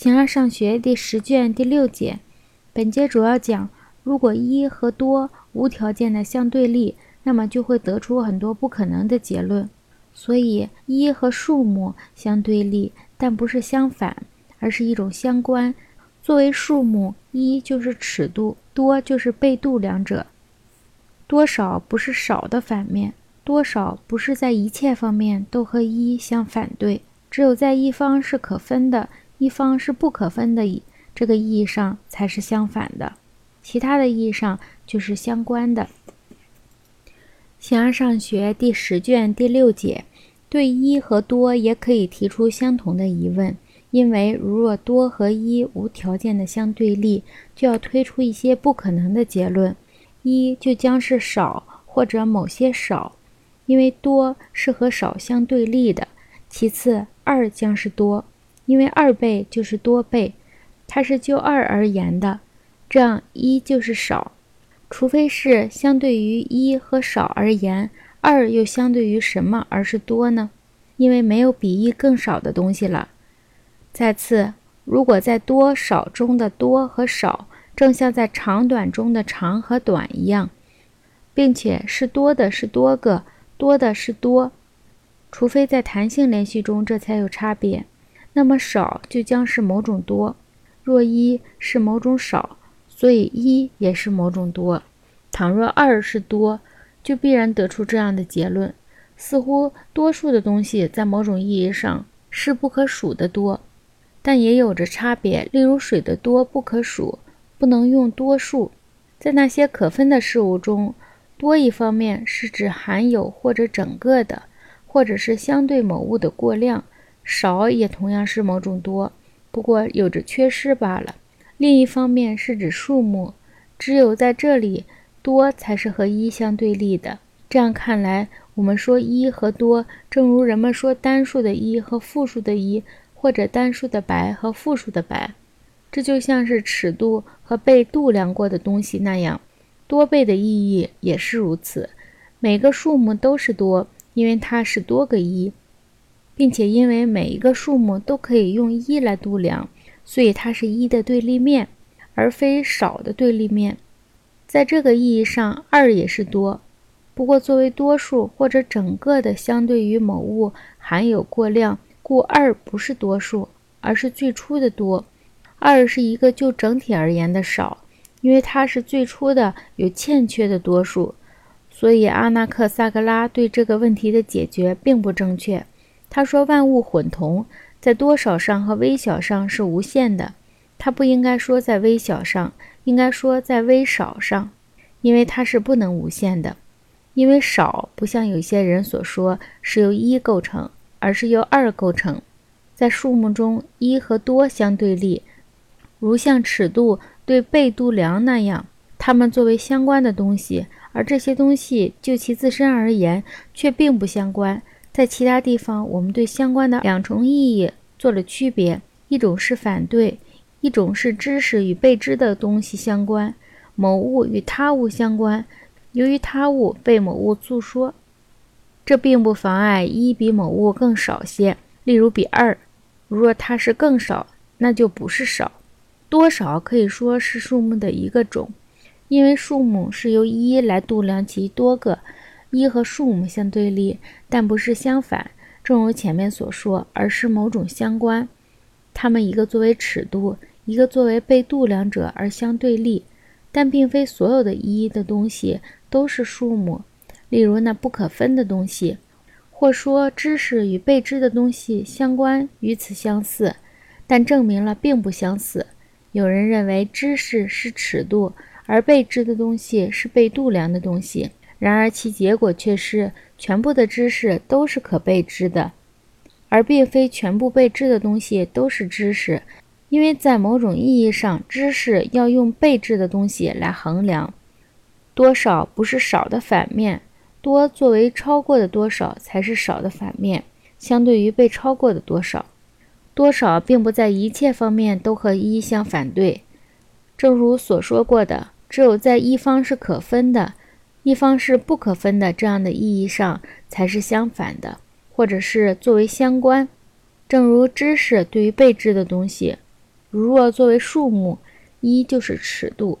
形而上学第十卷第六节，本节主要讲，如果一和多无条件的相对立，那么就会得出很多不可能的结论。所以，一和数目相对立，但不是相反，而是一种相关。作为数目，一就是尺度，多就是被度两者。多少不是少的反面，多少不是在一切方面都和一相反对，只有在一方是可分的，一方是不可分的这个意义上才是相反的，其他的意义上就是相关的。形而上学第十卷第六节，对一和多也可以提出相同的疑问，因为如若多和一无条件的相对立，就要推出一些不可能的结论。一就将是少或者某些少，因为多是和少相对立的。其次，二将是多，因为二倍就是多倍，它是就二而言的。这样一就是少，除非是相对于一和少而言，二又相对于什么而是多呢？因为没有比一更少的东西了。再次，如果在多少中的多和少。正像在长短中的长和短一样，并且是多的是多个，多的是多，除非在弹性连续中这才有差别。那么少就将是某种多，若一是某种少，所以一也是某种多。倘若二是多，就必然得出这样的结论：似乎多数的东西在某种意义上是不可数的多，但也有着差别。例如水的多不可数。不能用多数，在那些可分的事物中，多一方面是指含有或者整个的，或者是相对某物的过量；少也同样是某种多，不过有着缺失罢了。另一方面是指数目，只有在这里，多才是和一相对立的。这样看来，我们说一和多，正如人们说单数的一和复数的一，或者单数的白和复数的白。这就像是尺度和被度量过的东西那样，多倍的意义也是如此。每个数目都是多，因为它是多个一，并且因为每一个数目都可以用一来度量，所以它是一的对立面，而非少的对立面。在这个意义上，二也是多，不过作为多数或者整个的相对于某物含有过量，故二不是多数，而是最初的多。二是一个就整体而言的少，因为它是最初的有欠缺的多数，所以阿纳克萨格拉对这个问题的解决并不正确。他说万物混同在多少上和微小上是无限的，他不应该说在微小上，应该说在微少上，因为它是不能无限的，因为少不像有些人所说是由一构成，而是由二构成，在数目中一和多相对立。如像尺度对被度量那样，它们作为相关的东西，而这些东西就其自身而言却并不相关。在其他地方，我们对相关的两重意义做了区别：一种是反对，一种是知识与被知的东西相关，某物与他物相关。由于他物被某物诉说，这并不妨碍一比某物更少些，例如比二。如若它是更少，那就不是少。多少可以说是数目的一个种，因为数目是由一来度量其多个，一和数目相对立，但不是相反。正如前面所说，而是某种相关。它们一个作为尺度，一个作为被度量者而相对立，但并非所有的一的东西都是数目。例如那不可分的东西，或说知识与被知的东西相关，与此相似，但证明了并不相似。有人认为知识是尺度，而被知的东西是被度量的东西。然而其结果却是全部的知识都是可被知的，而并非全部被知的东西都是知识。因为在某种意义上，知识要用被知的东西来衡量。多少不是少的反面，多作为超过的多少才是少的反面，相对于被超过的多少。多少并不在一切方面都和一相反对，正如所说过的，只有在一方是可分的，一方是不可分的这样的意义上才是相反的，或者是作为相关。正如知识对于被知的东西，如若作为数目，一就是尺度，